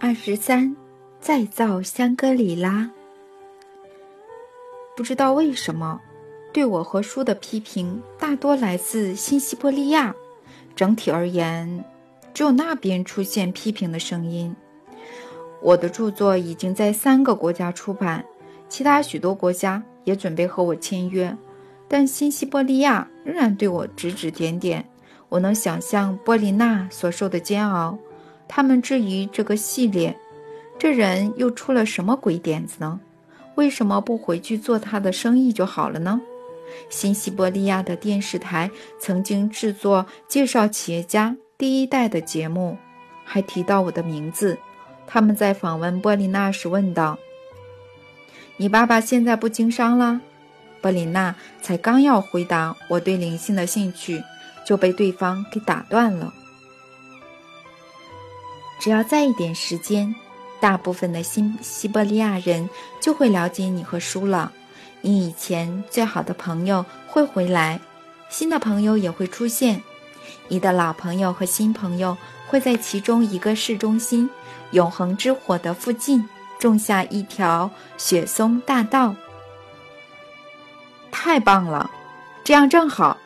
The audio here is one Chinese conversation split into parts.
二十三，再造香格里拉。不知道为什么，对我和书的批评大多来自新西伯利亚。整体而言，只有那边出现批评的声音。我的著作已经在三个国家出版，其他许多国家也准备和我签约，但新西伯利亚仍然对我指指点点。我能想象波丽娜所受的煎熬。他们质疑这个系列，这人又出了什么鬼点子呢？为什么不回去做他的生意就好了呢？新西伯利亚的电视台曾经制作介绍企业家第一代的节目，还提到我的名字。他们在访问波琳娜时问道：“你爸爸现在不经商了？”波琳娜才刚要回答我对灵性的兴趣，就被对方给打断了。只要再一点时间，大部分的新西伯利亚人就会了解你和书了。你以前最好的朋友会回来，新的朋友也会出现。你的老朋友和新朋友会在其中一个市中心——永恒之火的附近种下一条雪松大道。太棒了，这样正好。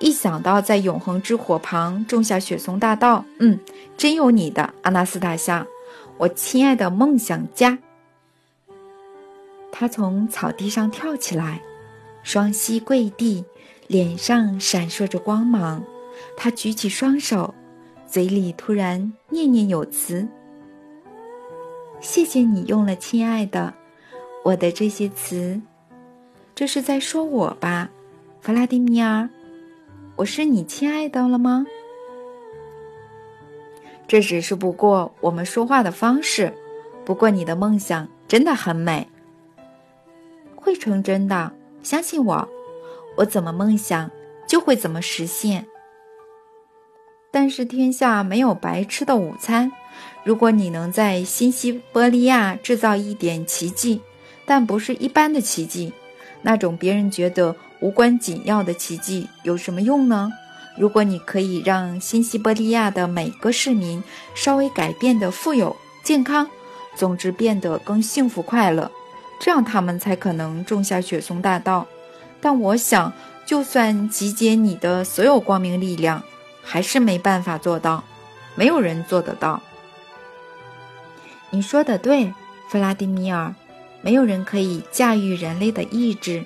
一想到在永恒之火旁种下雪松大道，嗯，真有你的，阿纳斯塔夏，我亲爱的梦想家。他从草地上跳起来，双膝跪地，脸上闪烁着光芒。他举起双手，嘴里突然念念有词：“谢谢你用了‘亲爱的’，我的这些词，这是在说我吧，弗拉迪米尔。”我是你亲爱的了吗？这只是不过我们说话的方式。不过你的梦想真的很美，会成真的，相信我。我怎么梦想，就会怎么实现。但是天下没有白吃的午餐。如果你能在新西伯利亚制造一点奇迹，但不是一般的奇迹，那种别人觉得。无关紧要的奇迹有什么用呢？如果你可以让新西伯利亚的每个市民稍微改变的富有、健康，总之变得更幸福快乐，这样他们才可能种下雪松大道。但我想，就算集结你的所有光明力量，还是没办法做到。没有人做得到。你说的对，弗拉迪米尔，没有人可以驾驭人类的意志。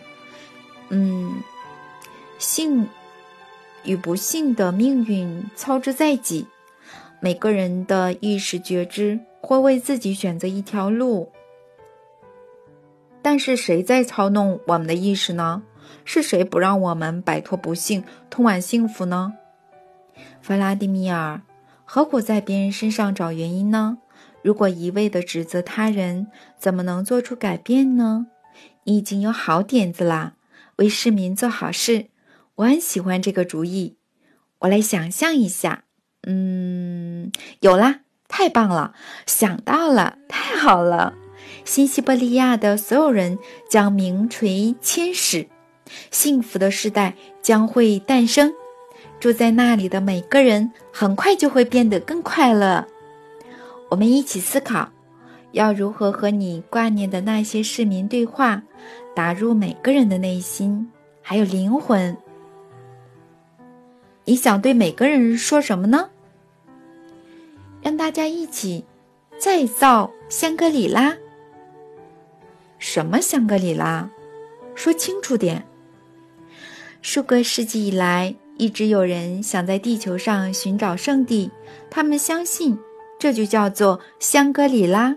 嗯，幸与不幸的命运操之在己，每个人的意识觉知会为自己选择一条路。但是谁在操弄我们的意识呢？是谁不让我们摆脱不幸，通往幸福呢？弗拉迪米尔，何苦在别人身上找原因呢？如果一味的指责他人，怎么能做出改变呢？你已经有好点子啦。为市民做好事，我很喜欢这个主意。我来想象一下，嗯，有啦，太棒了，想到了，太好了！新西伯利亚的所有人将名垂千史，幸福的时代将会诞生。住在那里的每个人很快就会变得更快乐。我们一起思考，要如何和你挂念的那些市民对话。打入每个人的内心，还有灵魂。你想对每个人说什么呢？让大家一起再造香格里拉。什么香格里拉？说清楚点。数个世纪以来，一直有人想在地球上寻找圣地，他们相信这就叫做香格里拉。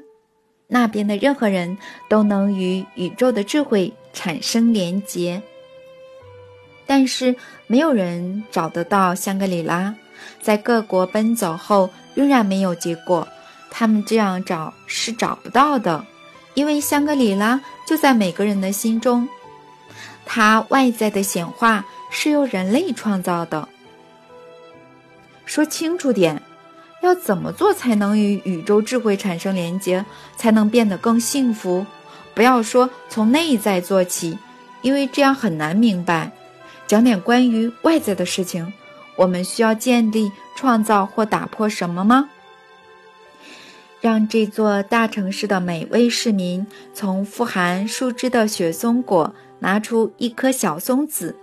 那边的任何人都能与宇宙的智慧产生连结，但是没有人找得到香格里拉。在各国奔走后，仍然没有结果。他们这样找是找不到的，因为香格里拉就在每个人的心中。它外在的显化是由人类创造的。说清楚点。要怎么做才能与宇宙智慧产生连接，才能变得更幸福？不要说从内在做起，因为这样很难明白。讲点关于外在的事情。我们需要建立、创造或打破什么吗？让这座大城市的每位市民从富含树枝的雪松果拿出一颗小松子，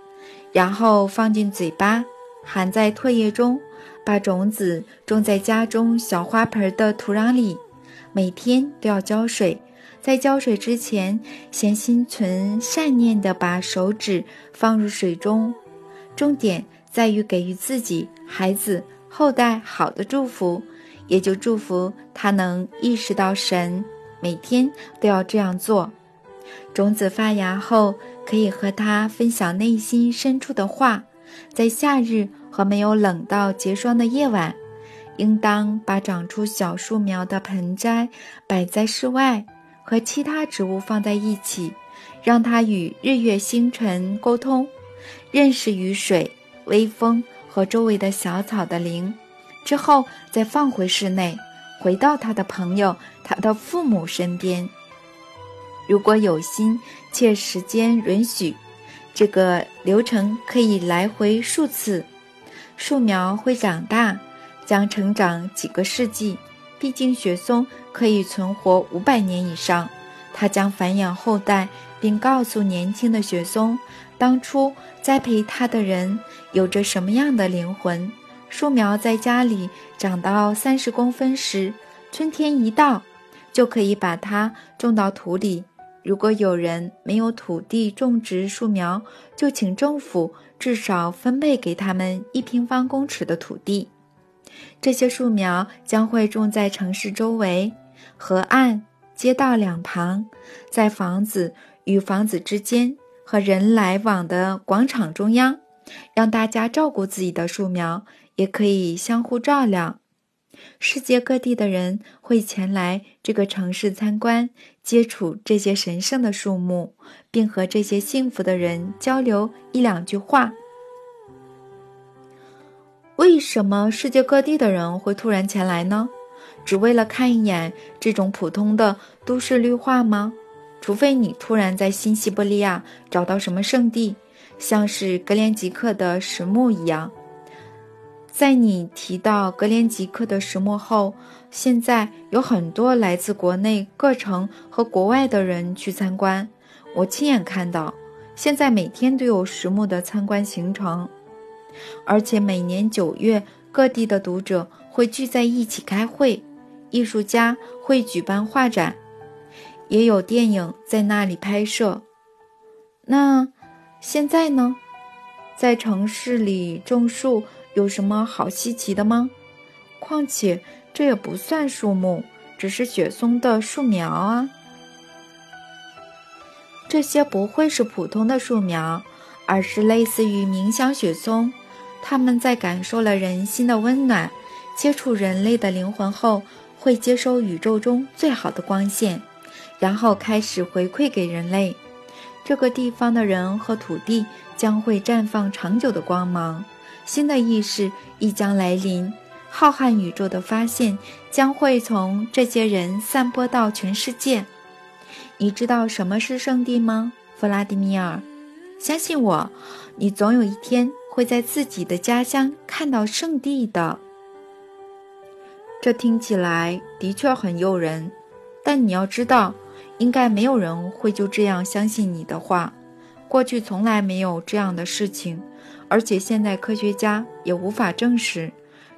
然后放进嘴巴，含在唾液中，把种子种在家中小花盆的土壤里，每天都要浇水。在浇水之前，先心存善念地把手指放入水中，重点在于给予自己、孩子、后代好的祝福。也就祝福他能意识到神，每天都要这样做。种子发芽后，可以和他分享内心深处的话。在夏日和没有冷到结霜的夜晚，应当把长出小树苗的盆栽摆在室外，和其他植物放在一起，让它与日月星辰沟通，认识雨水、微风和周围的小草的灵。之后再放回室内，回到他的朋友、他的父母身边。如果有心且时间允许，这个流程可以来回数次。树苗会长大，将成长几个世纪。毕竟雪松可以存活五百年以上，它将繁衍后代，并告诉年轻的雪松，当初栽培它的人有着什么样的灵魂。树苗在家里长到三十公分时，春天一到，就可以把它种到土里。如果有人没有土地种植树苗，就请政府至少分配给他们一平方公尺的土地。这些树苗将会种在城市周围、河岸、街道两旁，在房子与房子之间和人来往的广场中央，让大家照顾自己的树苗。也可以相互照料。世界各地的人会前来这个城市参观，接触这些神圣的树木，并和这些幸福的人交流一两句话。为什么世界各地的人会突然前来呢？只为了看一眼这种普通的都市绿化吗？除非你突然在新西伯利亚找到什么圣地，像是格连吉克的石墓一样。在你提到格连吉克的石墓后，现在有很多来自国内各城和国外的人去参观。我亲眼看到，现在每天都有石墓的参观行程，而且每年九月，各地的读者会聚在一起开会，艺术家会举办画展，也有电影在那里拍摄。那现在呢，在城市里种树。有什么好稀奇的吗？况且这也不算树木，只是雪松的树苗啊。这些不会是普通的树苗，而是类似于冥想雪松。它们在感受了人心的温暖，接触人类的灵魂后，会接收宇宙中最好的光线，然后开始回馈给人类。这个地方的人和土地将会绽放长久的光芒。新的意识亦将来临，浩瀚宇宙的发现将会从这些人散播到全世界。你知道什么是圣地吗，弗拉迪米尔？相信我，你总有一天会在自己的家乡看到圣地的。这听起来的确很诱人，但你要知道，应该没有人会就这样相信你的话。过去从来没有这样的事情。而且现代科学家也无法证实，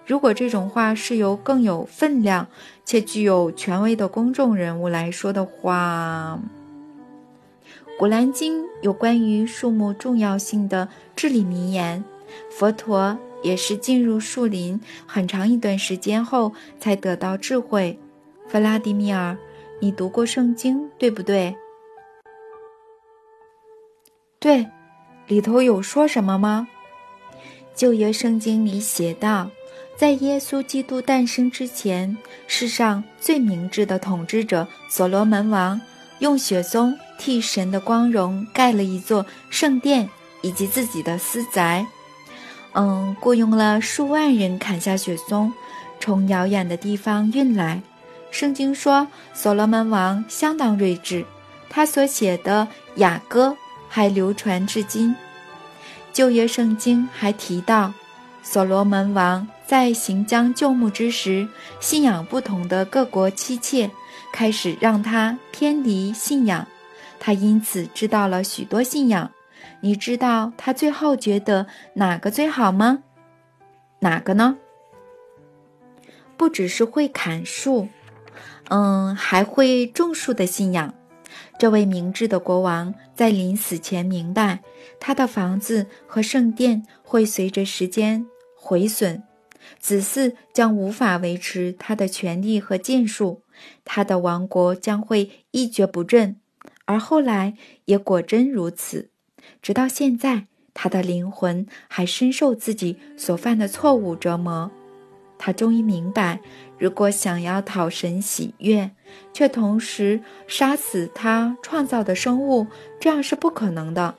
如果这种话是由更有分量且具有权威的公众人物来说的话，《古兰经》有关于树木重要性的至理名言。佛陀也是进入树林很长一段时间后才得到智慧。弗拉迪米尔，你读过圣经对不对？对，里头有说什么吗？旧约圣经里写道，在耶稣基督诞生之前，世上最明智的统治者所罗门王用雪松替神的光荣盖了一座圣殿以及自己的私宅。嗯，雇佣了数万人砍下雪松，从遥远的地方运来。圣经说，所罗门王相当睿智，他所写的雅歌还流传至今。旧约圣经还提到，所罗门王在行将就木之时，信仰不同的各国妻妾开始让他偏离信仰，他因此知道了许多信仰。你知道他最后觉得哪个最好吗？哪个呢？不只是会砍树，嗯，还会种树的信仰。这位明智的国王在临死前明白，他的房子和圣殿会随着时间毁损，子嗣将无法维持他的权力和建树，他的王国将会一蹶不振。而后来也果真如此。直到现在，他的灵魂还深受自己所犯的错误折磨。他终于明白，如果想要讨神喜悦，却同时杀死他创造的生物，这样是不可能的。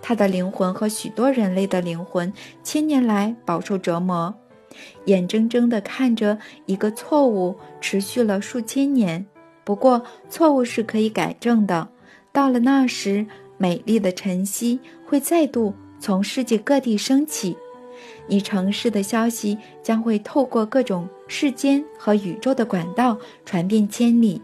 他的灵魂和许多人类的灵魂，千年来饱受折磨，眼睁睁地看着一个错误持续了数千年。不过，错误是可以改正的。到了那时，美丽的晨曦会再度从世界各地升起。你城市的消息将会透过各种世间和宇宙的管道传遍千里。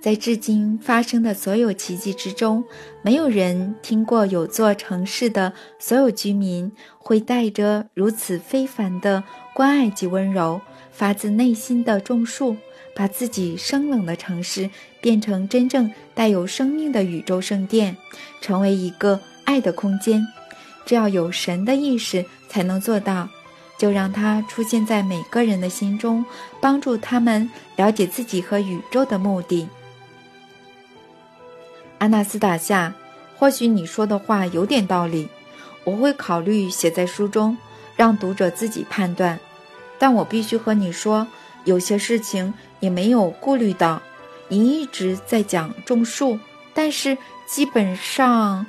在至今发生的所有奇迹之中，没有人听过有座城市的所有居民会带着如此非凡的关爱及温柔，发自内心的种树，把自己生冷的城市变成真正带有生命的宇宙圣殿，成为一个爱的空间。只要有神的意识才能做到，就让它出现在每个人的心中，帮助他们了解自己和宇宙的目的。阿纳斯塔夏，或许你说的话有点道理，我会考虑写在书中，让读者自己判断。但我必须和你说，有些事情也没有顾虑到。你一直在讲种树，但是基本上。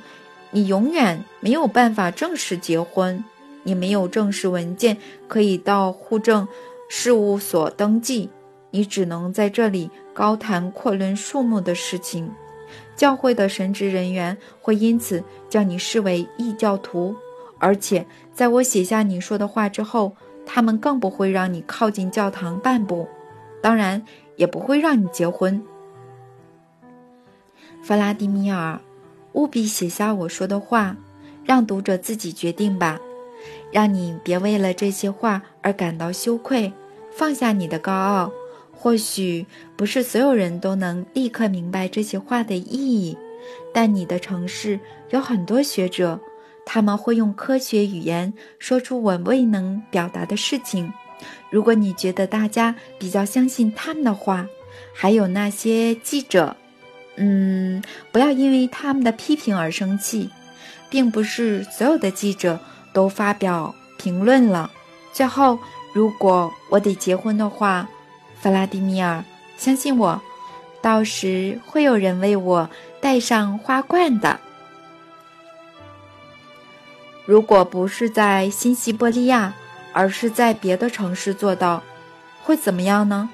你永远没有办法正式结婚，你没有正式文件可以到户政事务所登记，你只能在这里高谈阔论树木的事情。教会的神职人员会因此将你视为异教徒，而且在我写下你说的话之后，他们更不会让你靠近教堂半步，当然也不会让你结婚，弗拉迪米尔。务必写下我说的话，让读者自己决定吧。让你别为了这些话而感到羞愧，放下你的高傲。或许不是所有人都能立刻明白这些话的意义，但你的城市有很多学者，他们会用科学语言说出我未能表达的事情。如果你觉得大家比较相信他们的话，还有那些记者。嗯，不要因为他们的批评而生气，并不是所有的记者都发表评论了。最后，如果我得结婚的话，弗拉迪米尔，相信我，到时会有人为我戴上花冠的。如果不是在新西伯利亚，而是在别的城市做到，会怎么样呢？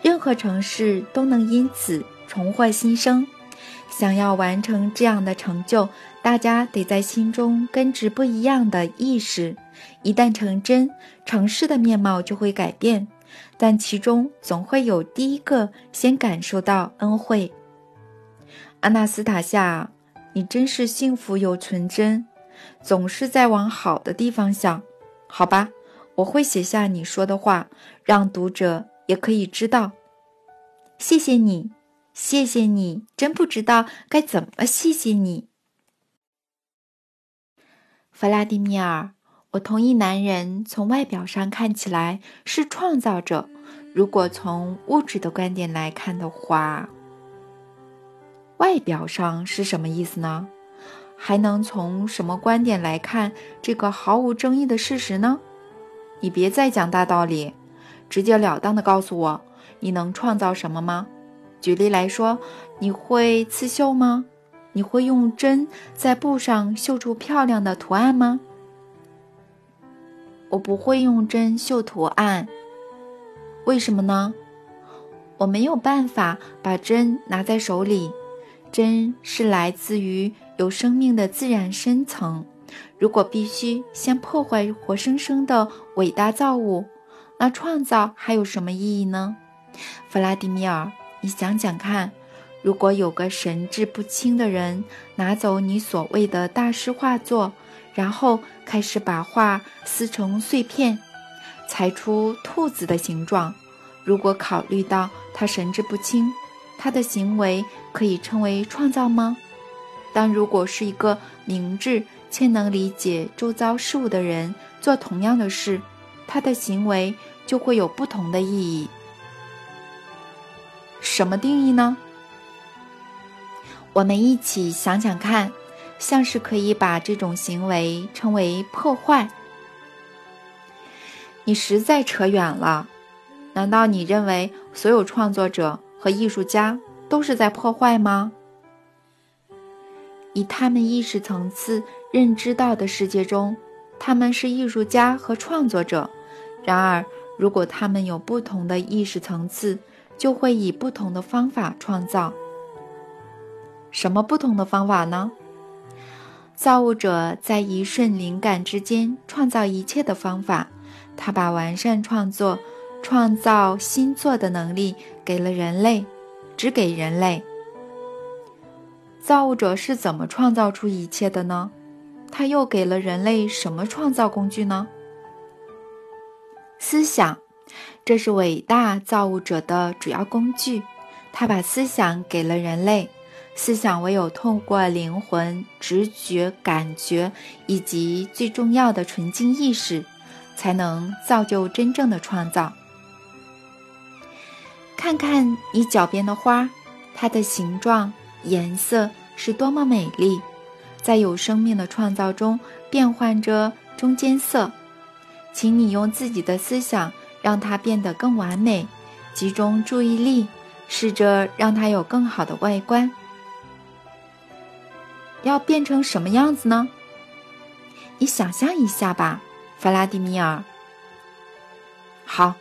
任何城市都能因此。重获新生，想要完成这样的成就，大家得在心中根植不一样的意识。一旦成真，城市的面貌就会改变，但其中总会有第一个先感受到恩惠。阿纳斯塔夏，你真是幸福又纯真，总是在往好的地方想。好吧，我会写下你说的话，让读者也可以知道。谢谢你。谢谢你，真不知道该怎么谢谢你，弗拉迪米尔。我同意，男人从外表上看起来是创造者。如果从物质的观点来看的话，外表上是什么意思呢？还能从什么观点来看这个毫无争议的事实呢？你别再讲大道理，直截了当的告诉我，你能创造什么吗？举例来说，你会刺绣吗？你会用针在布上绣出漂亮的图案吗？我不会用针绣图案。为什么呢？我没有办法把针拿在手里。针是来自于有生命的自然深层，如果必须先破坏活生生的伟大造物，那创造还有什么意义呢？弗拉迪米尔，你想想看，如果有个神志不清的人拿走你所谓的大师画作，然后开始把画撕成碎片，裁出兔子的形状，如果考虑到他神志不清，他的行为可以称为创造吗？但如果是一个明智且能理解周遭事物的人做同样的事，他的行为就会有不同的意义。什么定义呢？我们一起想想看，像是可以把这种行为称为破坏。你实在扯远了，难道你认为所有创作者和艺术家都是在破坏吗？以他们意识层次认知到的世界中，他们是艺术家和创作者。然而，如果他们有不同的意识层次，就会以不同的方法创造。什么不同的方法呢？造物者在一瞬灵感之间创造一切的方法，他把完善创作、创造新作的能力给了人类，只给人类。造物者是怎么创造出一切的呢？他又给了人类什么创造工具呢？思想，这是伟大造物者的主要工具。他把思想给了人类。思想唯有透过灵魂、直觉、感觉以及最重要的纯净意识，才能造就真正的创造。看看你脚边的花，它的形状。颜色是多么美丽，在有生命的创造中变换着中间色。请你用自己的思想让它变得更完美，集中注意力，试着让它有更好的外观。要变成什么样子呢？你想象一下吧，弗拉迪米尔。好，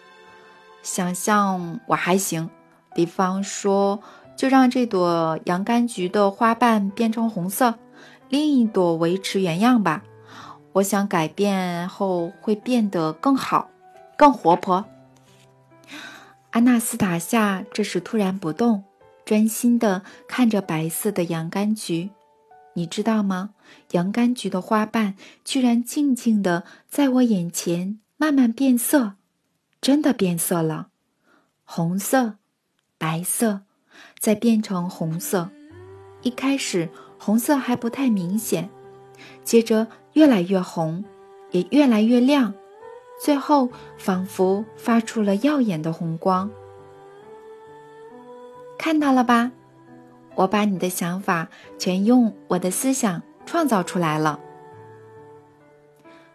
想象我还行，比方说。就让这朵洋甘菊的花瓣变成红色，另一朵维持原样吧。我想改变后会变得更好，更活泼。安娜斯塔夏这时突然不动，专心地看着白色的洋甘菊。你知道吗？洋甘菊的花瓣居然静静地在我眼前慢慢变色，真的变色了，红色，白色。再变成红色，一开始红色还不太明显，接着越来越红，也越来越亮，最后仿佛发出了耀眼的红光。看到了吧？我把你的想法全用我的思想创造出来了。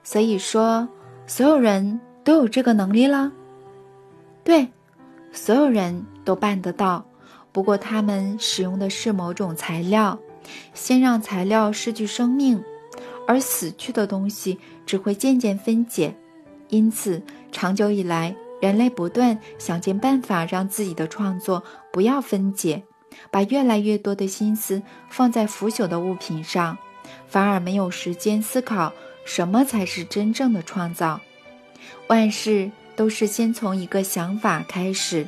所以说，所有人都有这个能力了。对，所有人都办得到。不过，他们使用的是某种材料，先让材料失去生命，而死去的东西只会渐渐分解。因此，长久以来，人类不断想尽办法让自己的创作不要分解，把越来越多的心思放在腐朽的物品上，反而没有时间思考什么才是真正的创造。万事都是先从一个想法开始。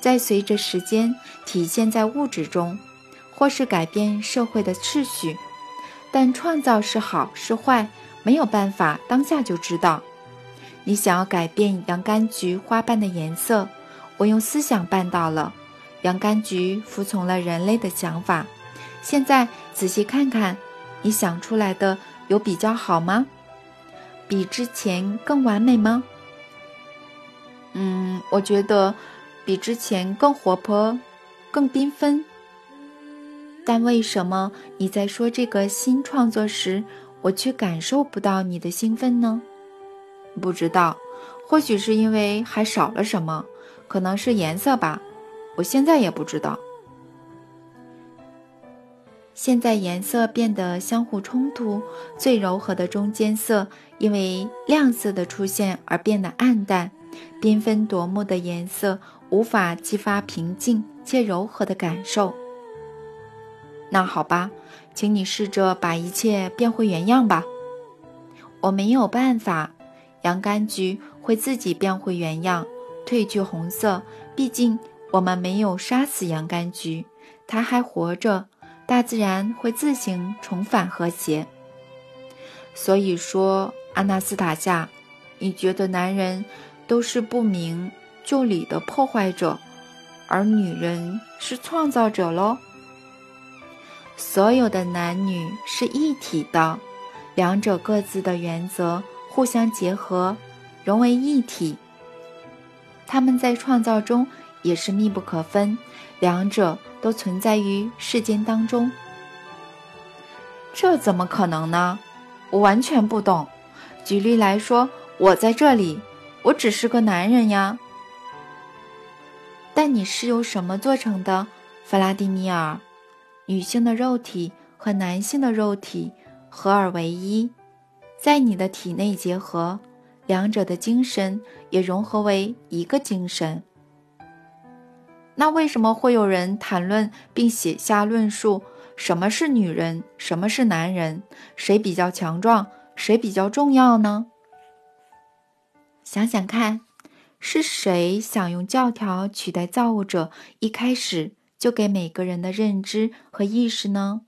再随着时间体现在物质中，或是改变社会的秩序，但创造是好是坏，没有办法当下就知道。你想要改变洋甘菊花瓣的颜色，我用思想办到了，洋甘菊服从了人类的想法。现在仔细看看，你想出来的有比较好吗？比之前更完美吗？嗯，我觉得。比之前更活泼，更缤纷。但为什么你在说这个新创作时，我却感受不到你的兴奋呢？不知道，或许是因为还少了什么，可能是颜色吧。我现在也不知道。现在颜色变得相互冲突，最柔和的中间色因为亮色的出现而变得暗淡，缤纷夺目的颜色。无法激发平静且柔和的感受。那好吧，请你试着把一切变回原样吧。我没有办法，洋甘菊会自己变回原样，褪去红色。毕竟我们没有杀死洋甘菊，它还活着，大自然会自行重返和谐。所以说，阿纳斯塔夏，你觉得男人都是不明就里的破坏者，而女人是创造者喽？所有的男女是一体的，两者各自的原则互相结合，融为一体。他们在创造中也是密不可分，两者都存在于世间当中。这怎么可能呢？我完全不懂。举例来说，我在这里，我只是个男人呀。但你是由什么做成的，弗拉迪米尔？女性的肉体和男性的肉体合二为一，在你的体内结合，两者的精神也融合为一个精神。那为什么会有人谈论并写下论述？什么是女人？什么是男人？谁比较强壮？谁比较重要呢？想想看，是谁想用教条取代造物者？一开始就给每个人的认知和意识呢？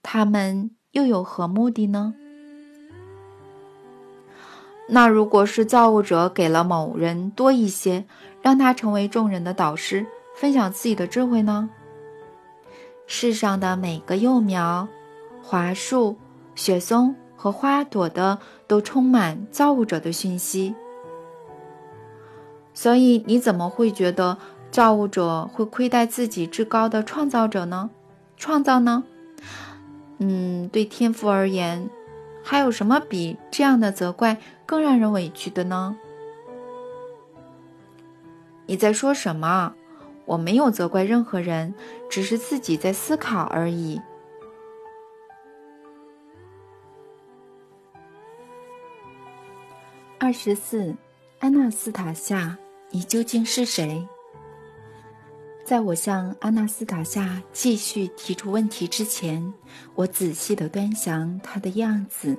他们又有何目的呢？那如果是造物者给了某人多一些，让他成为众人的导师，分享自己的智慧呢？世上的每个幼苗、桦树、雪松和花朵的，都充满造物者的讯息。所以，你怎么会觉得造物者会亏待自己至高的创造者呢？创造呢？嗯，对天赋而言，还有什么比这样的责怪更让人委屈的呢？你在说什么？我没有责怪任何人，只是自己在思考而已。二十四，安娜斯塔夏，你究竟是谁？在我向阿纳斯塔夏继续提出问题之前，我仔细的端详她的样子。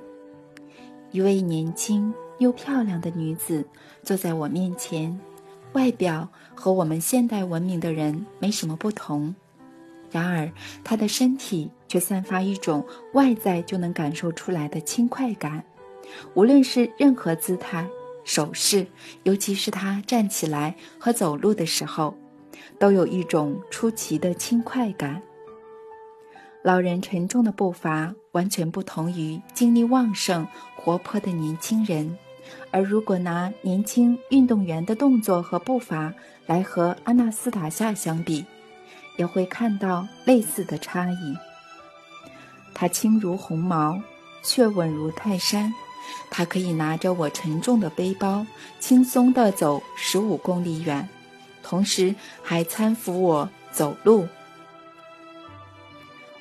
一位年轻又漂亮的女子坐在我面前。外表和我们现代文明的人没什么不同，然而他的身体却散发一种外在就能感受出来的轻快感，无论是任何姿态、手势，尤其是他站起来和走路的时候，都有一种出奇的轻快感。老人沉重的步伐完全不同于精力旺盛、活泼的年轻人。而如果拿年轻运动员的动作和步伐来和阿纳斯塔夏相比，也会看到类似的差异。他轻如鸿毛，却稳如泰山。他可以拿着我沉重的背包，轻松地走十五公里远，同时还搀扶我走路。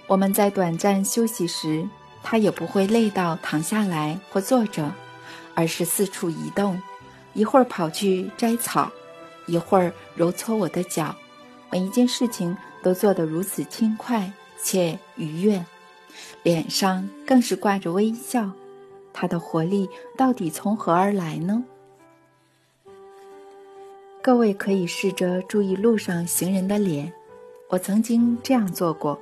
我们在短暂休息时，他也不会累到躺下来或坐着。而是四处移动，一会儿跑去摘草，一会儿揉搓我的脚，每一件事情都做得如此轻快且愉悦，脸上更是挂着微笑。他的活力到底从何而来呢？各位可以试着注意路上行人的脸，我曾经这样做过，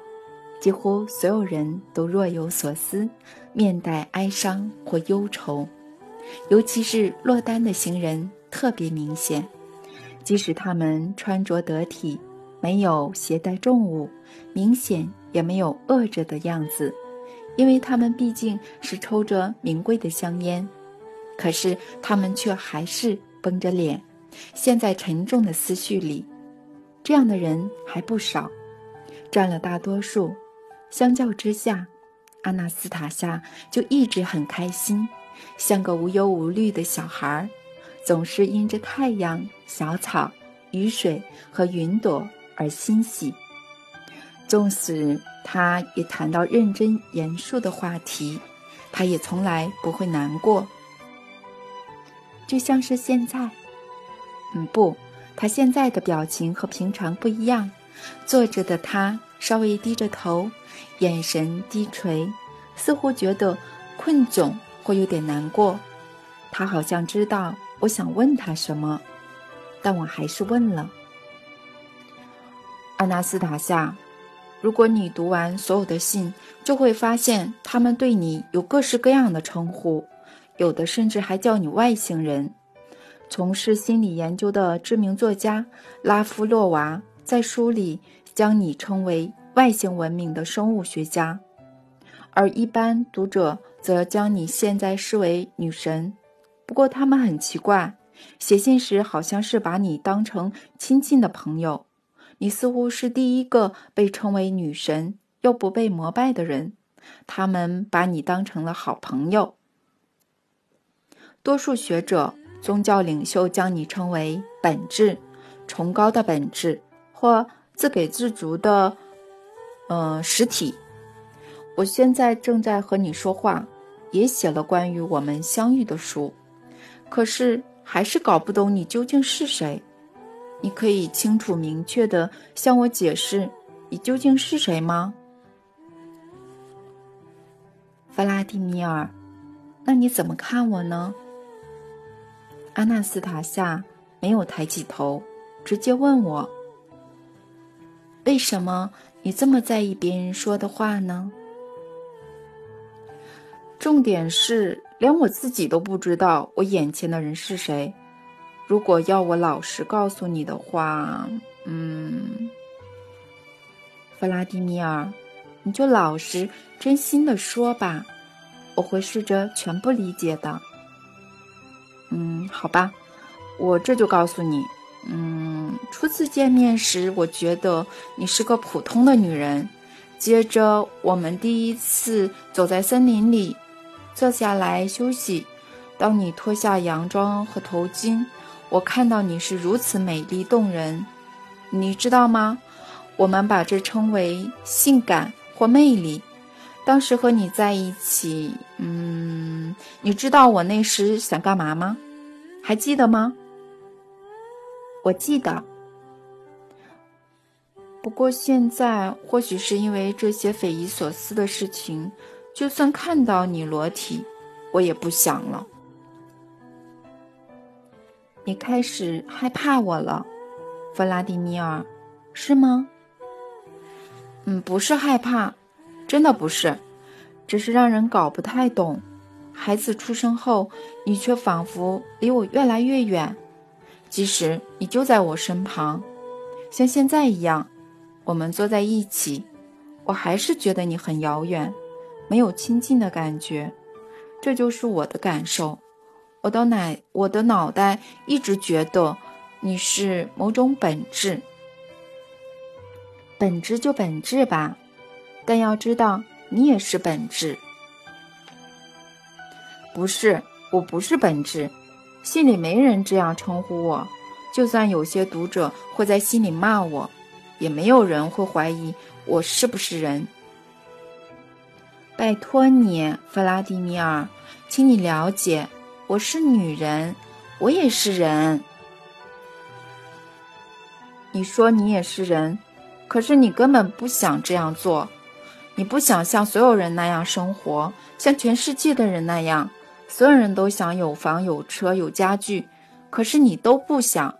几乎所有人都若有所思，面带哀伤或忧愁。尤其是落单的行人特别明显，即使他们穿着得体，没有携带重物，明显也没有饿着的样子，因为他们毕竟是抽着名贵的香烟。可是他们却还是绷着脸，陷在沉重的思绪里。这样的人还不少，占了大多数。相较之下，阿纳斯塔夏就一直很开心。像个无忧无虑的小孩，总是因着太阳、小草、雨水和云朵而欣喜。纵使他也谈到认真严肃的话题，他也从来不会难过。就像是现在，嗯，不，他现在的表情和平常不一样。坐着的他稍微低着头，眼神低垂，似乎觉得困窘。或有点难过。他好像知道我想问他什么，但我还是问了。阿纳斯塔夏，如果你读完所有的信，就会发现他们对你有各式各样的称呼，有的甚至还叫你外星人。从事心理研究的知名作家拉夫洛娃在书里将你称为外星文明的生物学家，而一般读者则将你现在视为女神。不过他们很奇怪，写信时好像是把你当成亲近的朋友。你似乎是第一个被称为女神又不被膜拜的人，他们把你当成了好朋友。多数学者。宗教领袖将你称为本质，崇高的本质，或自给自足的，呃，实体。我现在正在和你说话，也写了关于我们相遇的书，可是还是搞不懂你究竟是谁。你可以清楚明确的向我解释你究竟是谁吗，弗拉迪米尔？那你怎么看我呢？阿纳斯塔夏没有抬起头，直接问我：“为什么你这么在意别人说的话呢？”重点是，连我自己都不知道我眼前的人是谁。如果要我老实告诉你的话，嗯，弗拉迪米尔，你就老实、真心的说吧，我会试着全部理解的。嗯，好吧，我这就告诉你。嗯，初次见面时，我觉得你是个普通的女人。接着，我们第一次走在森林里，坐下来休息。当你脱下洋装和头巾，我看到你是如此美丽动人。你知道吗？我们把这称为性感或魅力。当时和你在一起，嗯，你知道我那时想干嘛吗？还记得吗？我记得。不过现在，或许是因为这些匪夷所思的事情，就算看到你裸体，我也不想了。你开始害怕我了，弗拉迪米尔，是吗？嗯，不是害怕。真的不是，只是让人搞不太懂。孩子出生后，你却仿佛离我越来越远，即使你就在我身旁，像现在一样，我们坐在一起，我还是觉得你很遥远，没有亲近的感觉。这就是我的感受。我的奶，我的脑袋一直觉得你是某种本质。本质就本质吧。但要知道，你也是本质，不是？我不是本质，信里没人这样称呼我。就算有些读者会在心里骂我，也没有人会怀疑我是不是人。拜托你，弗拉迪米尔，请你了解，我是女人，我也是人。你说你也是人，可是你根本不想这样做。你不想像所有人那样生活，像全世界的人那样，所有人都想有房有车有家具，可是你都不想。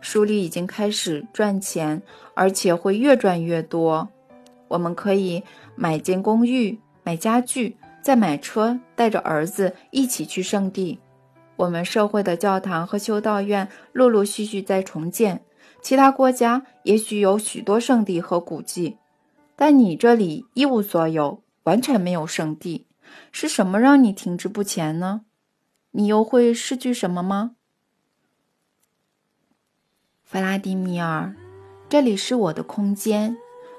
书里已经开始赚钱，而且会越赚越多。我们可以买间公寓，买家具，再买车，带着儿子一起去圣地。我们社会的教堂和修道院陆陆续续在重建，其他国家也许有许多圣地和古迹。但你这里一无所有，完全没有圣地，是什么让你停滞不前呢？你又会失去什么吗？弗拉迪米尔，这里是我的空间，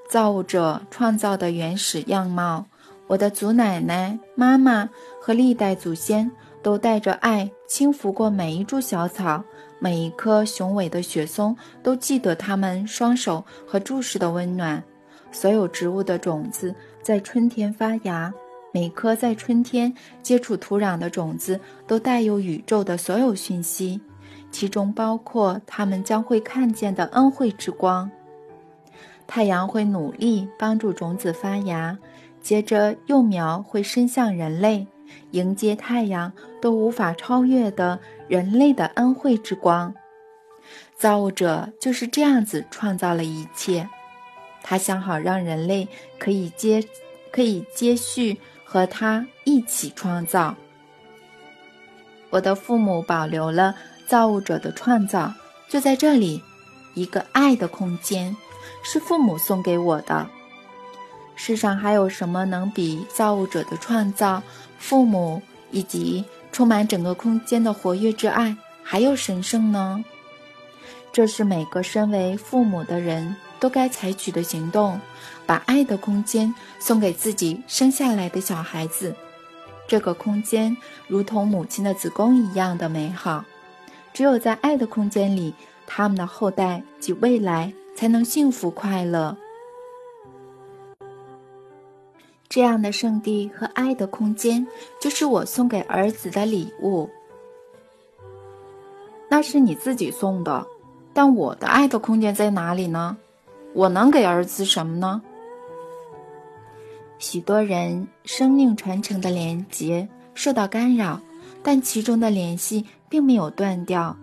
造物者创造的原始样貌。我的祖奶奶、妈妈和历代祖先都带着爱轻抚过每一株小草，每一棵雄伟的雪松都记得他们双手和注视的温暖。所有植物的种子在春天发芽，每颗在春天接触土壤的种子都带有宇宙的所有讯息，其中包括它们将会看见的恩惠之光。太阳会努力帮助种子发芽，接着幼苗会伸向人类，迎接太阳都无法超越的人类的恩惠之光。造物者就是这样子创造了一切，他想好让人类可以接，可以接续和他一起创造。我的父母保留了造物者的创造，就在这里，一个爱的空间，是父母送给我的。世上还有什么能比造物者的创造、父母以及充满整个空间的活跃之爱还要神圣呢？这是每个身为父母的人都该采取的行动，把爱的空间送给自己生下来的小孩子。这个空间如同母亲的子宫一样的美好，只有在爱的空间里，他们的后代及未来才能幸福快乐。这样的圣地和爱的空间，就是我送给儿子的礼物。那是你自己送的，但我的爱的空间在哪里呢？我能给儿子什么呢？许多人生命传承的连接受到干扰，但其中的联系并没有断掉。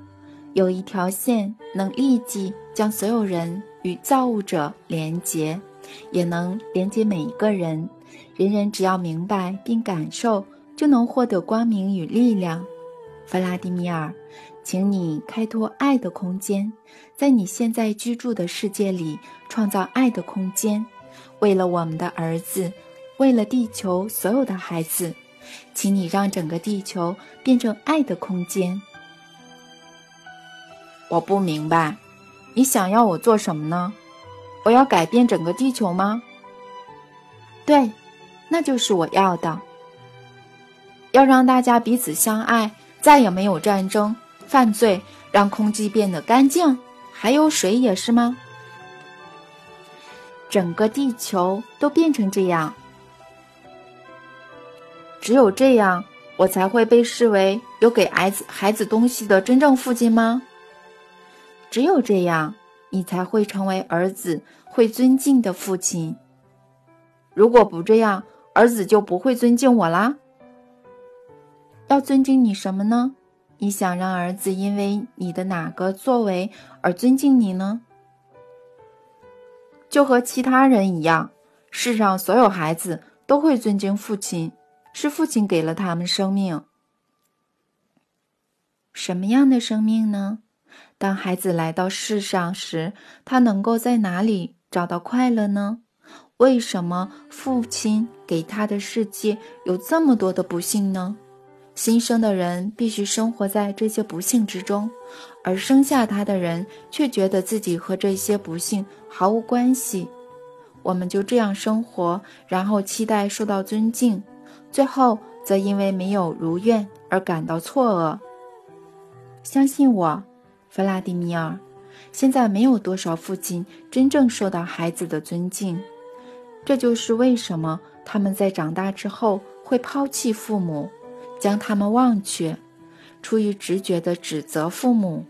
有一条线能立即将所有人与造物者连接，也能连接每一个人。人人只要明白并感受，就能获得光明与力量。弗拉迪米尔，请你开拓爱的空间，在你现在居住的世界里创造爱的空间。为了我们的儿子，为了地球所有的孩子，请你让整个地球变成爱的空间。我不明白，你想要我做什么呢？我要改变整个地球吗？对。那就是我要的，要让大家彼此相爱，再也没有战争、犯罪，让空气变得干净，还有水也是吗？整个地球都变成这样，只有这样，我才会被视为有给孩子孩子东西的真正父亲吗？只有这样，你才会成为儿子会尊敬的父亲。如果不这样，儿子就不会尊敬我啦。要尊敬你什么呢？你想让儿子因为你的哪个作为而尊敬你呢？就和其他人一样，世上所有孩子都会尊敬父亲，是父亲给了他们生命。什么样的生命呢？当孩子来到世上时，他能够在哪里找到快乐呢？为什么父亲给他的世界有这么多的不幸呢？新生的人必须生活在这些不幸之中，而生下他的人却觉得自己和这些不幸毫无关系。我们就这样生活，然后期待受到尊敬，最后则因为没有如愿而感到错愕。相信我，弗拉迪米尔，现在没有多少父亲真正受到孩子的尊敬。这就是为什么他们在长大之后会抛弃父母，将他们忘却，出于直觉的指责父母，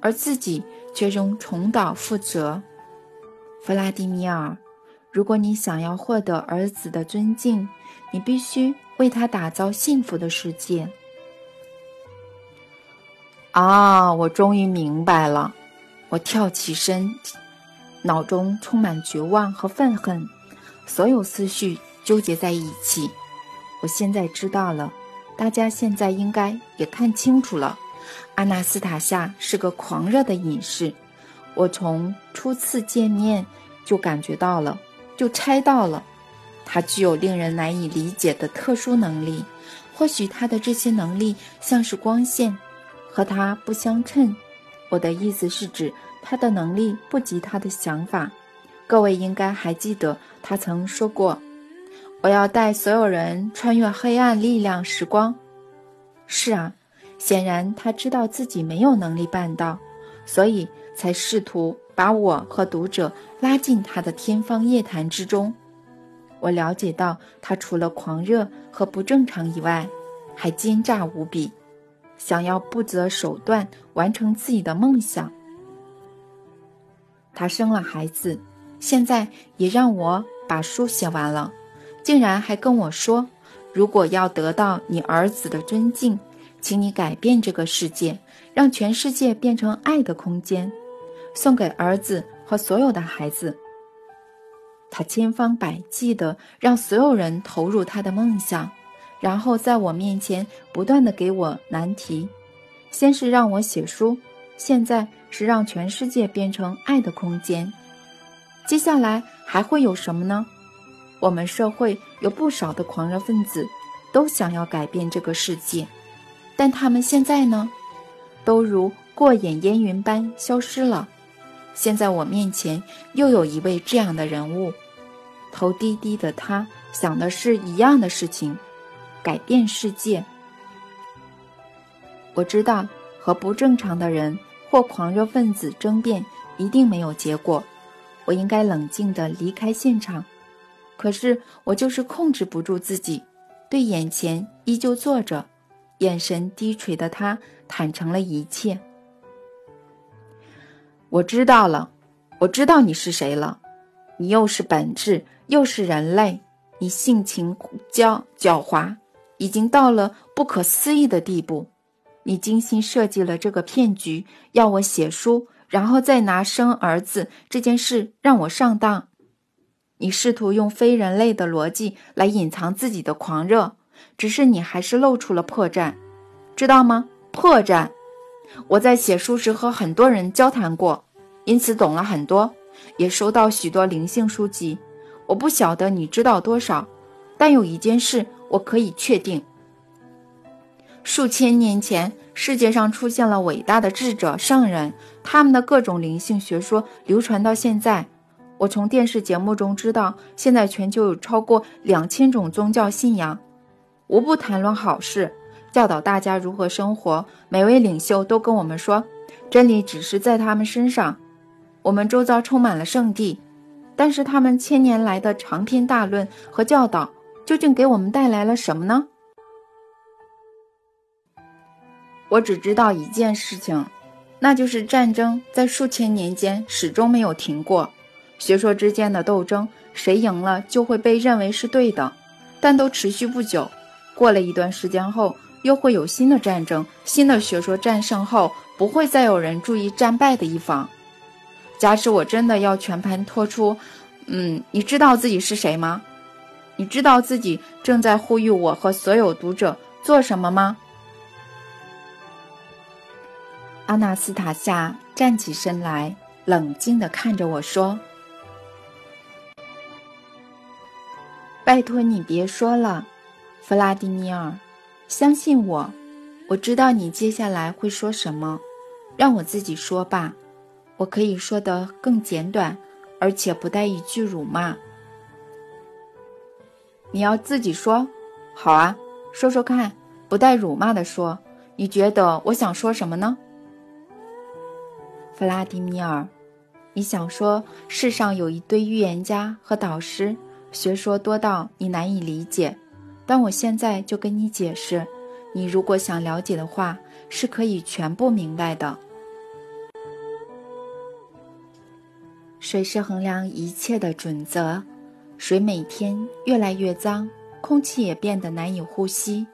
而自己却仍重蹈覆辙。弗拉迪米尔，如果你想要获得儿子的尊敬，你必须为他打造幸福的世界。啊，我终于明白了！我跳起身，脑中充满绝望和愤恨。所有思绪纠结在一起，我现在知道了，大家现在应该也看清楚了。阿纳斯塔夏是个狂热的隐士，我从初次见面就感觉到了，就猜到了，他具有令人难以理解的特殊能力。或许他的这些能力像是光线，和他不相称。我的意思是指他的能力不及他的想法。各位应该还记得，他曾说过：“我要带所有人穿越黑暗力量时光。”是啊，显然他知道自己没有能力办到，所以才试图把我和读者拉进他的天方夜谭之中。我了解到，他除了狂热和不正常以外，还奸诈无比，想要不择手段完成自己的梦想。他生了孩子。现在也让我把书写完了，竟然还跟我说，如果要得到你儿子的尊敬，请你改变这个世界，让全世界变成爱的空间，送给儿子和所有的孩子。他千方百计地让所有人投入他的梦想，然后在我面前不断地给我难题。先是让我写书，现在是让全世界变成爱的空间。接下来还会有什么呢？我们社会有不少的狂热分子，都想要改变这个世界，但他们现在呢，都如过眼烟云般消失了。现在我面前又有一位这样的人物。头低低的他想的是一样的事情，改变世界。我知道和不正常的人或狂热分子争辩一定没有结果，我应该冷静地离开现场。可是我就是控制不住自己，对眼前依旧坐着、眼神低垂的他坦诚了一切。我知道了，我知道你是谁了，你又是本质。又是人类，你性情狡狡猾，已经到了不可思议的地步。你精心设计了这个骗局，要我写书，然后再拿生儿子这件事让我上当。你试图用非人类的逻辑来隐藏自己的狂热，只是你还是露出了破绽，知道吗？破绽。我在写书时和很多人交谈过，因此懂了很多，也收到许多灵性书籍。我不晓得你知道多少，但有一件事我可以确定：数千年前，世界上出现了伟大的智者圣人，他们的各种灵性学说流传到现在。我从电视节目中知道，现在全球有超过两千种宗教信仰，无不谈论好事，教导大家如何生活。每位领袖都跟我们说，真理只是在他们身上。我们周遭充满了圣地。但是他们千年来的长篇大论和教导，究竟给我们带来了什么呢？我只知道一件事情，那就是战争在数千年间始终没有停过。学说之间的斗争，谁赢了就会被认为是对的，但都持续不久。过了一段时间后，又会有新的战争，新的学说战胜后，不会再有人注意战败的一方。假使我真的要全盘托出，嗯，你知道自己是谁吗？你知道自己正在呼吁我和所有读者做什么吗？阿纳斯塔夏站起身来，冷静地看着我说：“拜托你别说了，弗拉迪米尔，相信我，我知道你接下来会说什么，让我自己说吧。”我可以说得更简短，而且不带一句辱骂。你要自己说，好啊，说说看，不带辱骂的说。你觉得我想说什么呢，弗拉迪米尔？你想说世上有一堆预言家和导师，学说多到你难以理解。但我现在就跟你解释，你如果想了解的话，是可以全部明白的。水是衡量一切的准则，水每天越来越脏，空气也变得难以呼吸。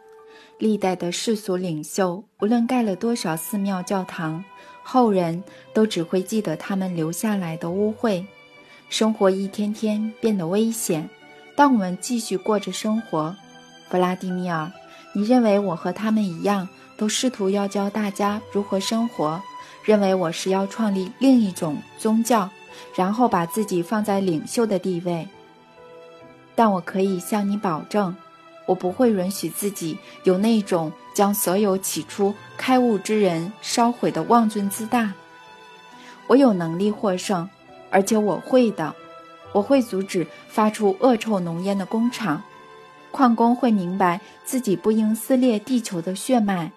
历代的世俗领袖，无论盖了多少寺庙教堂，后人都只会记得他们留下来的污秽。生活一天天变得危险，但我们继续过着生活。弗拉迪米尔，你认为我和他们一样，都试图要教大家如何生活？认为我是要创立另一种宗教？然后把自己放在领袖的地位，但我可以向你保证，我不会允许自己有那种将所有起初开悟之人烧毁的妄尊自大。我有能力获胜，而且我会的。我会阻止发出恶臭浓烟的工厂，矿工会明白自己不应撕裂地球的血脉。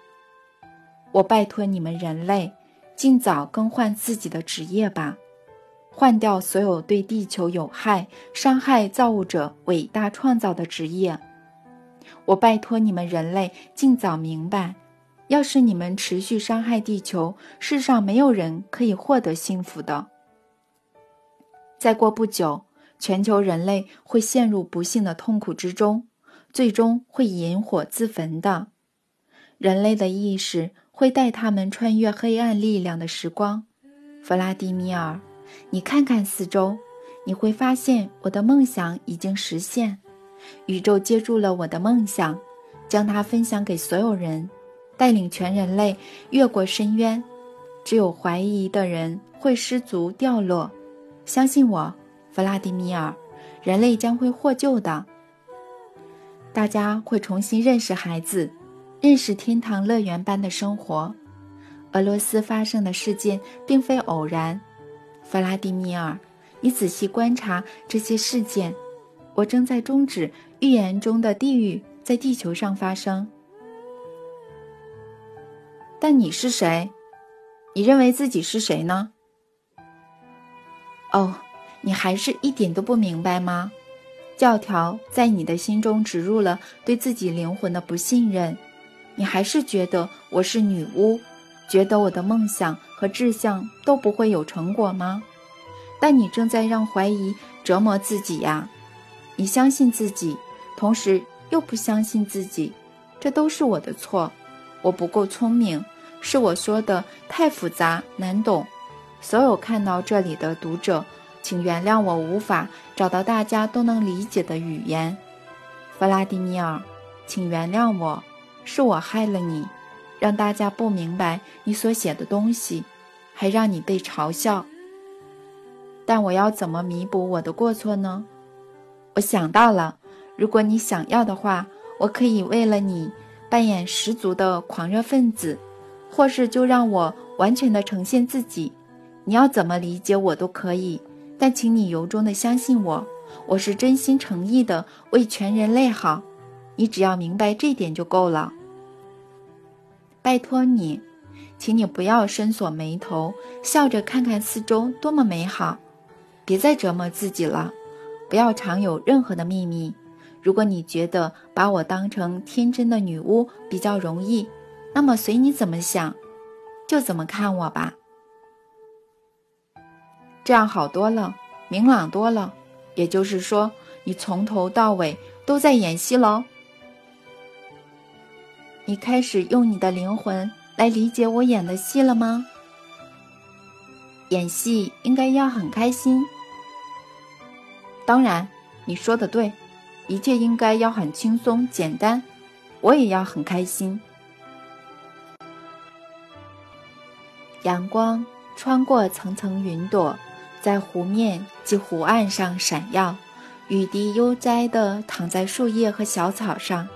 我拜托你们人类，尽早更换自己的职业吧。换掉所有对地球有害、伤害造物者伟大创造的职业。我拜托你们人类尽早明白，要是你们持续伤害地球，世上没有人可以获得幸福的。再过不久，全球人类会陷入不幸的痛苦之中，最终会引火自焚的。人类的意识会带他们穿越黑暗力量的时光。弗拉迪米尔，你看看四周，你会发现我的梦想已经实现。宇宙接住了我的梦想，将它分享给所有人，带领全人类越过深渊。只有怀疑的人会失足掉落。相信我，弗拉迪米尔，人类将会获救的。大家会重新认识孩子，认识天堂乐园般的生活。俄罗斯发生的事件并非偶然，弗拉迪米尔，你仔细观察这些事件。我正在终止预言中的地狱在地球上发生。但你是谁？你认为自己是谁呢？哦，你还是一点都不明白吗？教条在你的心中植入了对自己灵魂的不信任，你还是觉得我是女巫，觉得我的梦想和志向都不会有成果吗？但你正在让怀疑折磨自己呀！你相信自己，同时又不相信自己，这都是我的错，我不够聪明。是我说的太复杂难懂，所有看到这里的读者，请原谅我无法找到大家都能理解的语言。弗拉迪米尔，请原谅我，是我害了你，让大家不明白你所写的东西，还让你被嘲笑。但我要怎么弥补我的过错呢？我想到了，如果你想要的话，我可以为了你扮演十足的狂热分子。或是就让我完全的呈现自己，你要怎么理解我都可以，但请你由衷的相信我，我是真心诚意的为全人类好，你只要明白这点就够了。拜托你，请你不要深锁眉头，笑着看看四周多么美好，别再折磨自己了，不要常有任何的秘密。如果你觉得把我当成天真的女巫比较容易。那么随你怎么想，就怎么看我吧。这样好多了，明朗多了。也就是说，你从头到尾都在演戏喽。你开始用你的灵魂来理解我演的戏了吗？演戏应该要很开心。当然，你说的对，一切应该要很轻松简单。我也要很开心。阳光穿过层层云朵，在湖面及湖岸上闪耀。雨滴悠哉地躺在树叶和小草上，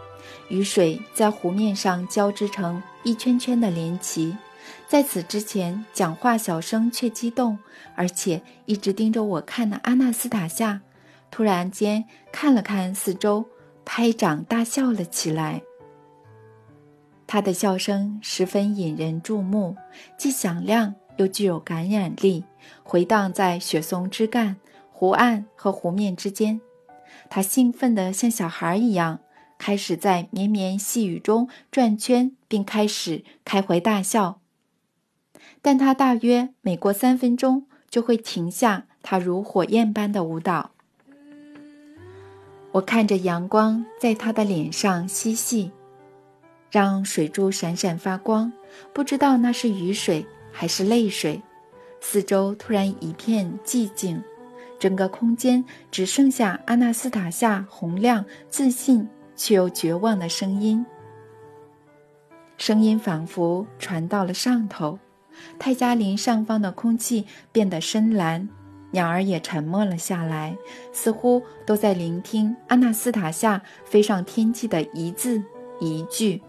雨水在湖面上交织成一圈圈的涟漪。在此之前，讲话小声却激动，而且一直盯着我看的阿纳斯塔夏，突然间看了看四周，拍掌大笑了起来。他的笑声十分引人注目，既响亮又具有感染力，回荡在雪松枝干、湖岸和湖面之间。他兴奋得像小孩一样，开始在绵绵细雨中转圈，并开始开怀大笑。但他大约每过三分钟就会停下他如火焰般的舞蹈。我看着阳光在他的脸上嬉戏。让水珠闪闪发光，不知道那是雨水还是泪水。四周突然一片寂静，整个空间只剩下阿纳斯塔夏洪亮、自信却又绝望的声音。声音仿佛传到了上头，泰加林上方的空气变得深蓝，鸟儿也沉默了下来，似乎都在聆听阿纳斯塔夏飞上天际的一字一句。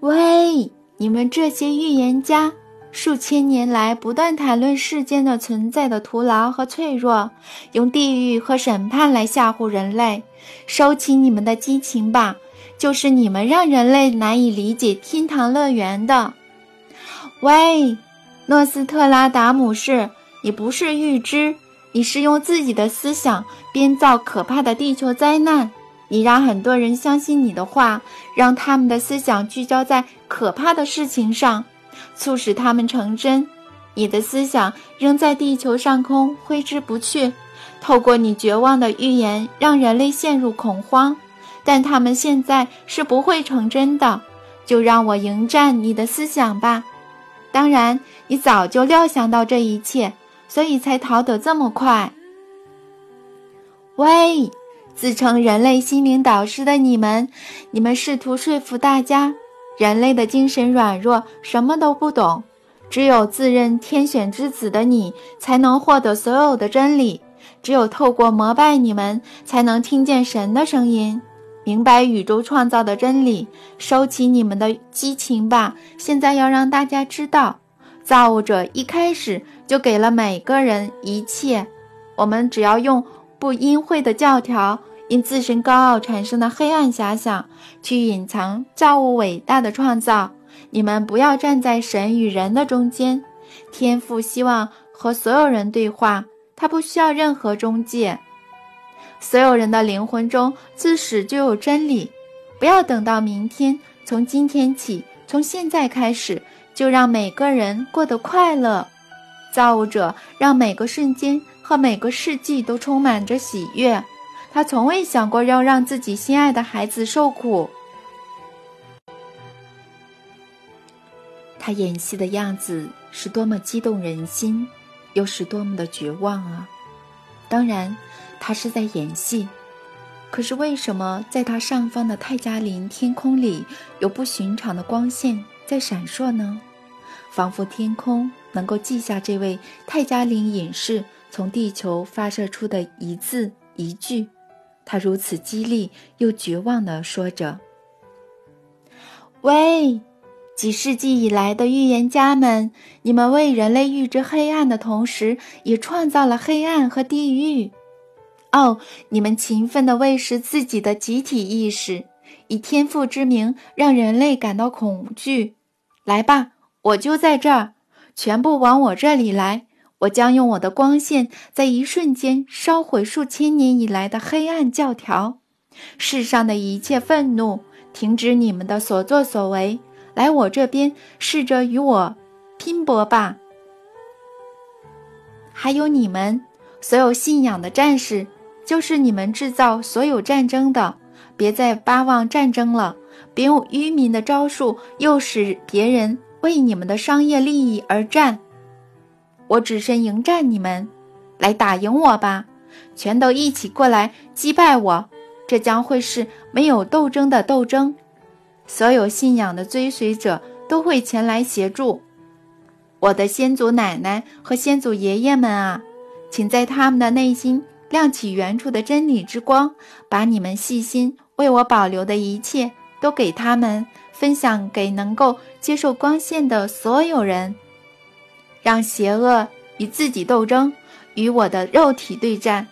喂，你们这些预言家，数千年来不断谈论世间的存在的徒劳和脆弱，用地狱和审判来吓唬人类。收起你们的激情吧，就是你们让人类难以理解天堂乐园的。喂，诺斯特拉达姆士，你不是预知，你是用自己的思想编造可怕的地球灾难。你让很多人相信你的话，让他们的思想聚焦在可怕的事情上，促使他们成真。你的思想仍在地球上空挥之不去，透过你绝望的预言，让人类陷入恐慌，但他们现在是不会成真的。就让我迎战你的思想吧。当然，你早就料想到这一切，所以才逃得这么快。喂，自称人类心灵导师的你们，你们试图说服大家，人类的精神软弱，什么都不懂。只有自认天选之子的你，才能获得所有的真理。只有透过膜拜你们，才能听见神的声音。明白宇宙创造的真理，收起你们的激情吧。现在要让大家知道，造物者一开始就给了每个人一切。我们只要用不阴晦的教条，因自身高傲产生的黑暗遐想，去隐藏造物伟大的创造。你们不要站在神与人的中间。天父希望和所有人对话，他不需要任何中介。所有人的灵魂中自始就有真理，不要等到明天，从今天起，从现在开始，就让每个人过得快乐。造物者让每个瞬间和每个世纪都充满着喜悦，他从未想过要让自己心爱的孩子受苦。他演戏的样子是多么激动人心，又是多么的绝望啊！当然。他是在演戏，可是为什么在他上方的泰加林天空里有不寻常的光线在闪烁呢？仿佛天空能够记下这位泰加林隐士从地球发射出的一字一句。他如此激励又绝望地说着：“喂，几世纪以来的预言家们，你们为人类预知黑暗的同时，也创造了黑暗和地狱。”哦，你们勤奋地喂食自己的集体意识，以天赋之名让人类感到恐惧。来吧，我就在这儿，全部往我这里来。我将用我的光线，在一瞬间烧毁数千年以来的黑暗教条。世上的一切愤怒，停止你们的所作所为，来我这边，试着与我拼搏吧。还有你们，所有信仰的战士。就是你们制造所有战争的，别再巴望战争了。别用愚民的招数诱使别人为你们的商业利益而战。我只身迎战你们，来打赢我吧！全都一起过来击败我！这将会是没有斗争的斗争。所有信仰的追随者都会前来协助。我的先祖奶奶和先祖爷爷们啊，请在他们的内心。亮起原处的真理之光，把你们细心为我保留的一切都给他们分享给能够接受光线的所有人，让邪恶与自己斗争，与我的肉体对战，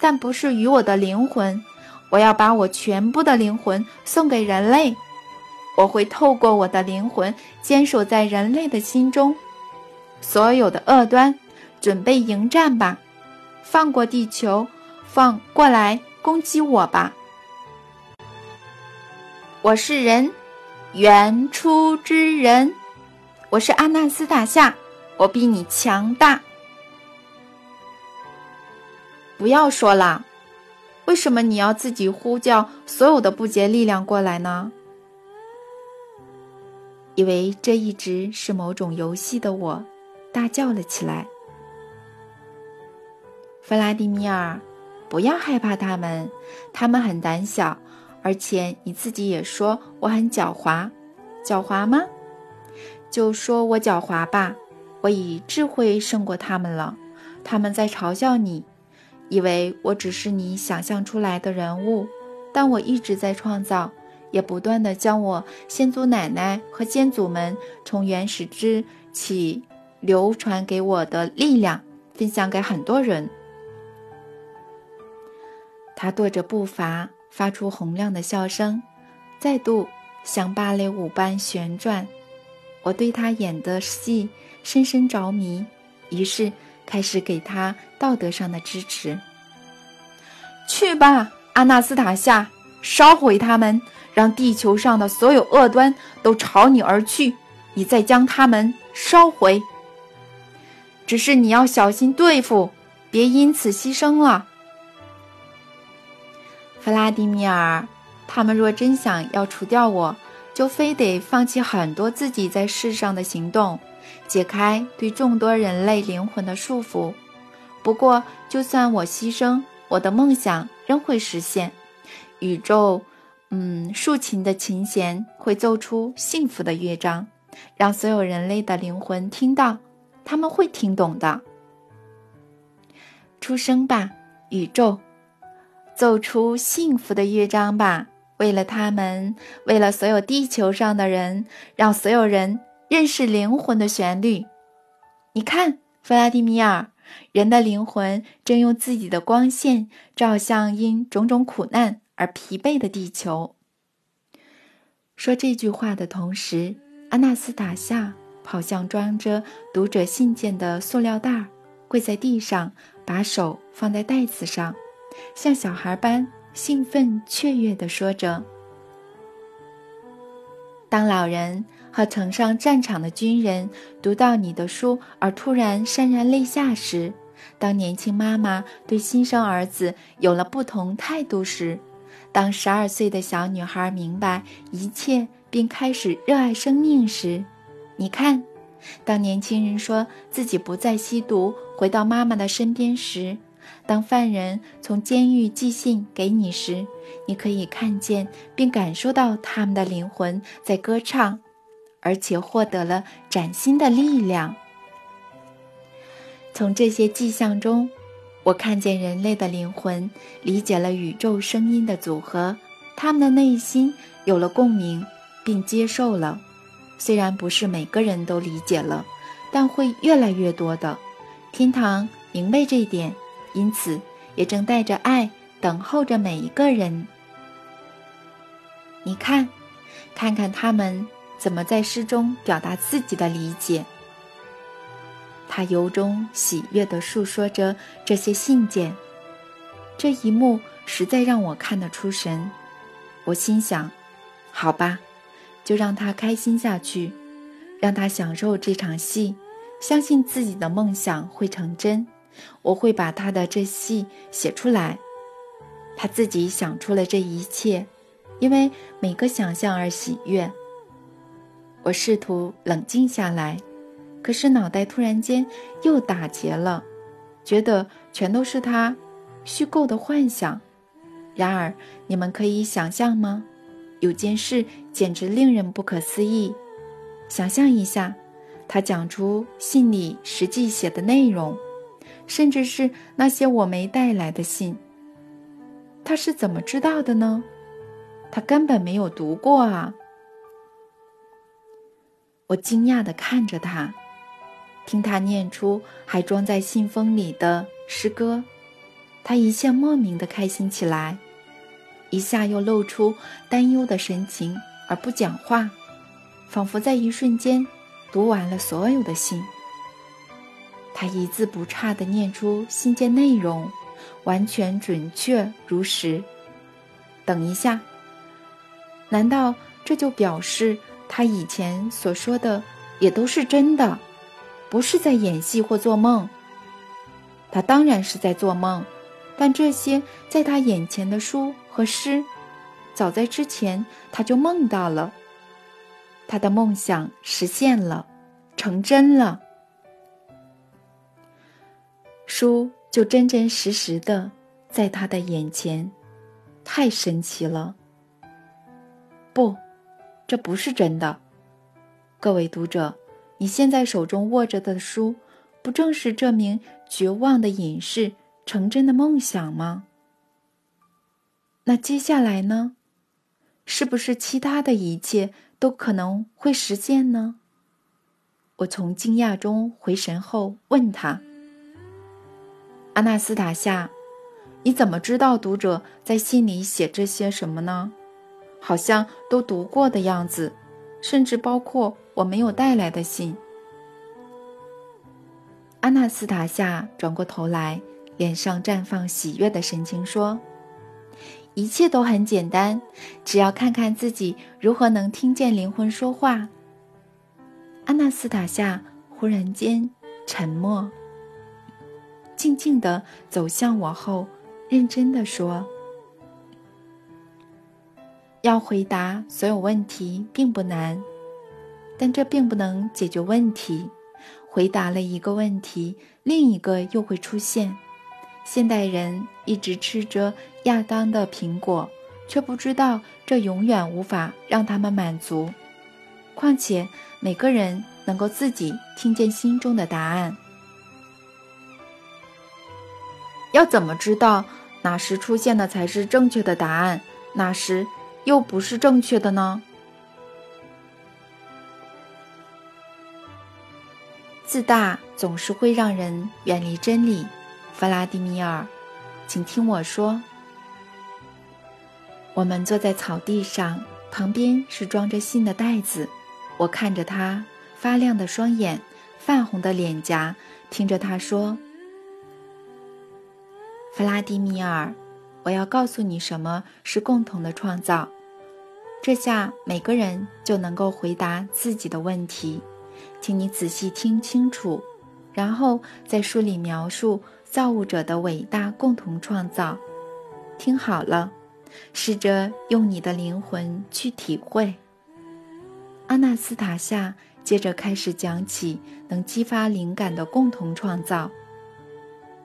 但不是与我的灵魂。我要把我全部的灵魂送给人类，我会透过我的灵魂坚守在人类的心中。所有的恶端，准备迎战吧！放过地球，放过来攻击我吧！我是人，原初之人，我是阿纳斯塔夏，我比你强大。不要说了，为什么你要自己呼叫所有的不洁力量过来呢？以为这一直是某种游戏的我，大叫了起来。弗拉迪米尔，不要害怕他们，他们很胆小，而且你自己也说我很狡猾，狡猾吗？就说我狡猾吧，我以智慧胜过他们了。他们在嘲笑你，以为我只是你想象出来的人物，但我一直在创造，也不断的将我先祖奶奶和先祖们从原始之起流传给我的力量分享给很多人。他跺着步伐，发出洪亮的笑声，再度像芭蕾舞般旋转。我对他演的戏深深着迷，于是开始给他道德上的支持。去吧，阿纳斯塔夏，烧毁他们，让地球上的所有恶端都朝你而去。你再将他们烧毁。只是你要小心对付。别因此牺牲了。弗拉迪米尔，他们若真想要除掉我，就非得放弃很多自己在世上的行动，解开对众多人类灵魂的束缚。不过，就算我牺牲，我的梦想仍会实现。宇宙，嗯，竖琴的琴弦会奏出幸福的乐章，让所有人类的灵魂听到，他们会听懂的。出生吧，宇宙！奏出幸福的乐章吧，为了他们，为了所有地球上的人，让所有人认识灵魂的旋律。你看，弗拉迪米尔，人的灵魂正用自己的光线照向因种种苦难而疲惫的地球。说这句话的同时，阿纳斯塔夏跑向装着读者信件的塑料袋，跪在地上，把手放在袋子上。像小孩般兴奋雀跃地说着：“当老人和曾上战场的军人读到你的书而突然潸然泪下时，当年轻妈妈对新生儿子有了不同态度时，当十二岁的小女孩明白一切并开始热爱生命时，你看，当年轻人说自己不再吸毒，回到妈妈的身边时。”当犯人从监狱寄信给你时，你可以看见并感受到他们的灵魂在歌唱，而且获得了崭新的力量。从这些迹象中，我看见人类的灵魂理解了宇宙声音的组合，他们的内心有了共鸣，并接受了。虽然不是每个人都理解了，但会越来越多的。天堂明白这一点。因此，也正带着爱等候着每一个人。你看，看看他们怎么在诗中表达自己的理解。他由衷喜悦地述说着这些信件，这一幕实在让我看得出神。我心想：好吧，就让他开心下去，让他享受这场戏，相信自己的梦想会成真。我会把他的这戏写出来。他自己想出了这一切，因为每个想象而喜悦。我试图冷静下来，可是脑袋突然间又打结了，觉得全都是他虚构的幻想。然而，你们可以想象吗？有件事简直令人不可思议。想象一下，他讲出信里实际写的内容。甚至是那些我没带来的信，他是怎么知道的呢？他根本没有读过啊！我惊讶地看着他，听他念出还装在信封里的诗歌，他一下莫名的开心起来，一下又露出担忧的神情而不讲话，仿佛在一瞬间读完了所有的信。他一字不差地念出信件内容，完全准确如实。等一下，难道这就表示他以前所说的也都是真的，不是在演戏或做梦？他当然是在做梦，但这些在他眼前的书和诗，早在之前他就梦到了。他的梦想实现了，成真了。书就真真实实的在他的眼前，太神奇了。不，这不是真的。各位读者，你现在手中握着的书，不正是这名绝望的隐士成真的梦想吗？那接下来呢？是不是其他的一切都可能会实现呢？我从惊讶中回神后问他。阿纳斯塔夏，你怎么知道读者在信里写这些什么呢？好像都读过的样子，甚至包括我没有带来的信。阿纳斯塔夏转过头来，脸上绽放喜悦的神情，说：“一切都很简单，只要看看自己如何能听见灵魂说话。”阿纳斯塔夏忽然间沉默。静静地走向我后，认真地说：“要回答所有问题并不难，但这并不能解决问题。回答了一个问题，另一个又会出现。现代人一直吃着亚当的苹果，却不知道这永远无法让他们满足。况且每个人能够自己听见心中的答案。”要怎么知道哪时出现的才是正确的答案，哪时又不是正确的呢？自大总是会让人远离真理，弗拉迪米尔，请听我说。我们坐在草地上，旁边是装着信的袋子。我看着他发亮的双眼，泛红的脸颊，听着他说。弗拉迪米尔，我要告诉你什么是共同的创造。这下每个人就能够回答自己的问题，请你仔细听清楚，然后在书里描述造物者的伟大共同创造。听好了，试着用你的灵魂去体会。阿纳斯塔夏接着开始讲起能激发灵感的共同创造。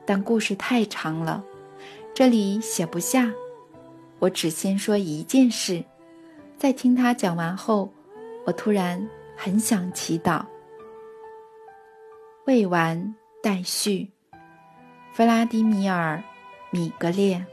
但故事太长了，这里写不下。我只先说一件事，在听他讲完后，我突然很想祈祷。未完待续，弗拉迪米尔·米格列。